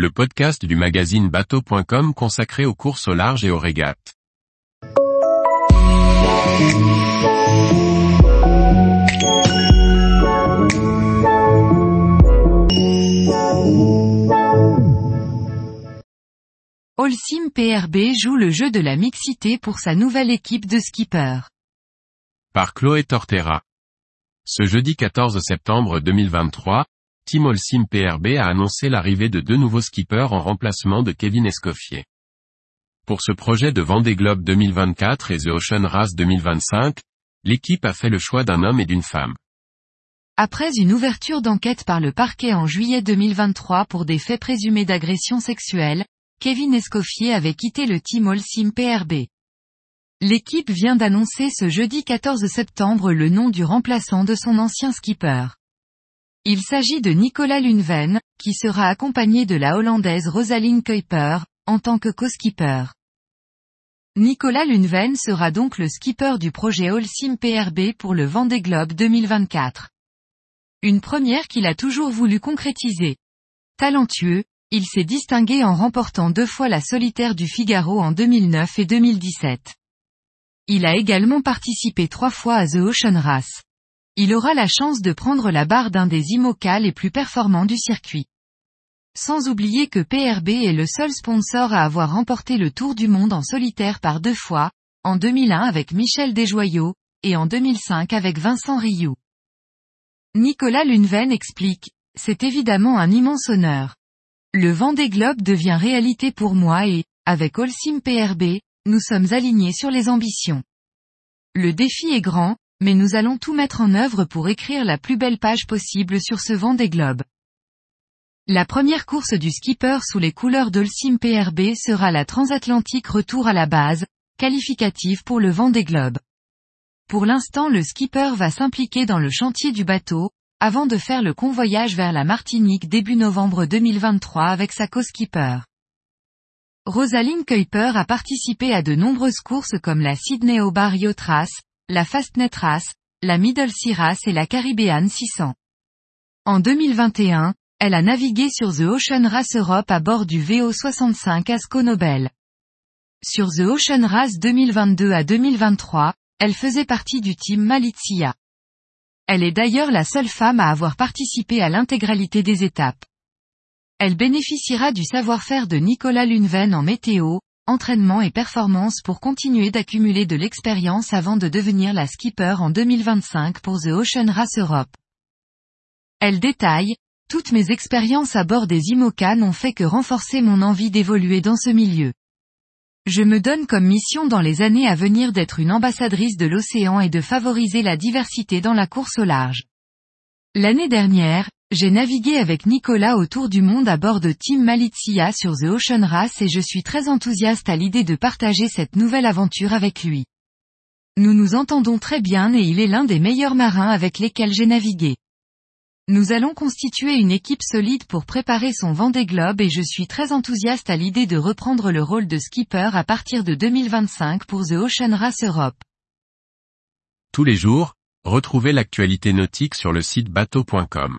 le podcast du magazine bateau.com consacré aux courses au large et aux régates. Holcim PRB joue le jeu de la mixité pour sa nouvelle équipe de skippers. Par Chloé Tortera. Ce jeudi 14 septembre 2023, Team Holcim PRB a annoncé l'arrivée de deux nouveaux skippers en remplacement de Kevin Escoffier. Pour ce projet de Vendée Globe 2024 et The Ocean Race 2025, l'équipe a fait le choix d'un homme et d'une femme. Après une ouverture d'enquête par le parquet en juillet 2023 pour des faits présumés d'agression sexuelle, Kevin Escoffier avait quitté le team Holcim PRB. L'équipe vient d'annoncer ce jeudi 14 septembre le nom du remplaçant de son ancien skipper. Il s'agit de Nicolas Lunven, qui sera accompagné de la Hollandaise Rosaline Kuiper, en tant que co-skipper. Nicolas Lunven sera donc le skipper du projet Holcim PRB pour le Vendée Globe 2024. Une première qu'il a toujours voulu concrétiser. Talentueux, il s'est distingué en remportant deux fois la solitaire du Figaro en 2009 et 2017. Il a également participé trois fois à The Ocean Race. Il aura la chance de prendre la barre d'un des IMOCA les plus performants du circuit. Sans oublier que PRB est le seul sponsor à avoir remporté le Tour du Monde en solitaire par deux fois, en 2001 avec Michel Desjoyaux, et en 2005 avec Vincent Rioux. Nicolas Lunven explique, c'est évidemment un immense honneur. Le Vendée Globe devient réalité pour moi et, avec Holcim PRB, nous sommes alignés sur les ambitions. Le défi est grand, mais nous allons tout mettre en œuvre pour écrire la plus belle page possible sur ce Vendée Globe. La première course du skipper sous les couleurs d'Holcim PRB sera la transatlantique retour à la base, qualificative pour le Vendée Globe. Pour l'instant le skipper va s'impliquer dans le chantier du bateau, avant de faire le convoyage vers la Martinique début novembre 2023 avec sa co-skipper. Rosaline Kuiper a participé à de nombreuses courses comme la Sydney Yacht Race, la Fastnet Race, la Middle Sea Race et la Caribbean 600. En 2021, elle a navigué sur The Ocean Race Europe à bord du VO65 Asco Nobel. Sur The Ocean Race 2022 à 2023, elle faisait partie du team Malizia. Elle est d'ailleurs la seule femme à avoir participé à l'intégralité des étapes. Elle bénéficiera du savoir-faire de Nicolas Lunven en météo, entraînement et performance pour continuer d'accumuler de l'expérience avant de devenir la skipper en 2025 pour The Ocean Race Europe. Elle détaille, toutes mes expériences à bord des IMOCA n'ont fait que renforcer mon envie d'évoluer dans ce milieu. Je me donne comme mission dans les années à venir d'être une ambassadrice de l'océan et de favoriser la diversité dans la course au large. L'année dernière, j'ai navigué avec Nicolas autour du monde à bord de Team Malizia sur The Ocean Race et je suis très enthousiaste à l'idée de partager cette nouvelle aventure avec lui. Nous nous entendons très bien et il est l'un des meilleurs marins avec lesquels j'ai navigué. Nous allons constituer une équipe solide pour préparer son Vendée Globe et je suis très enthousiaste à l'idée de reprendre le rôle de skipper à partir de 2025 pour The Ocean Race Europe. Tous les jours, retrouvez l'actualité nautique sur le site bateau.com.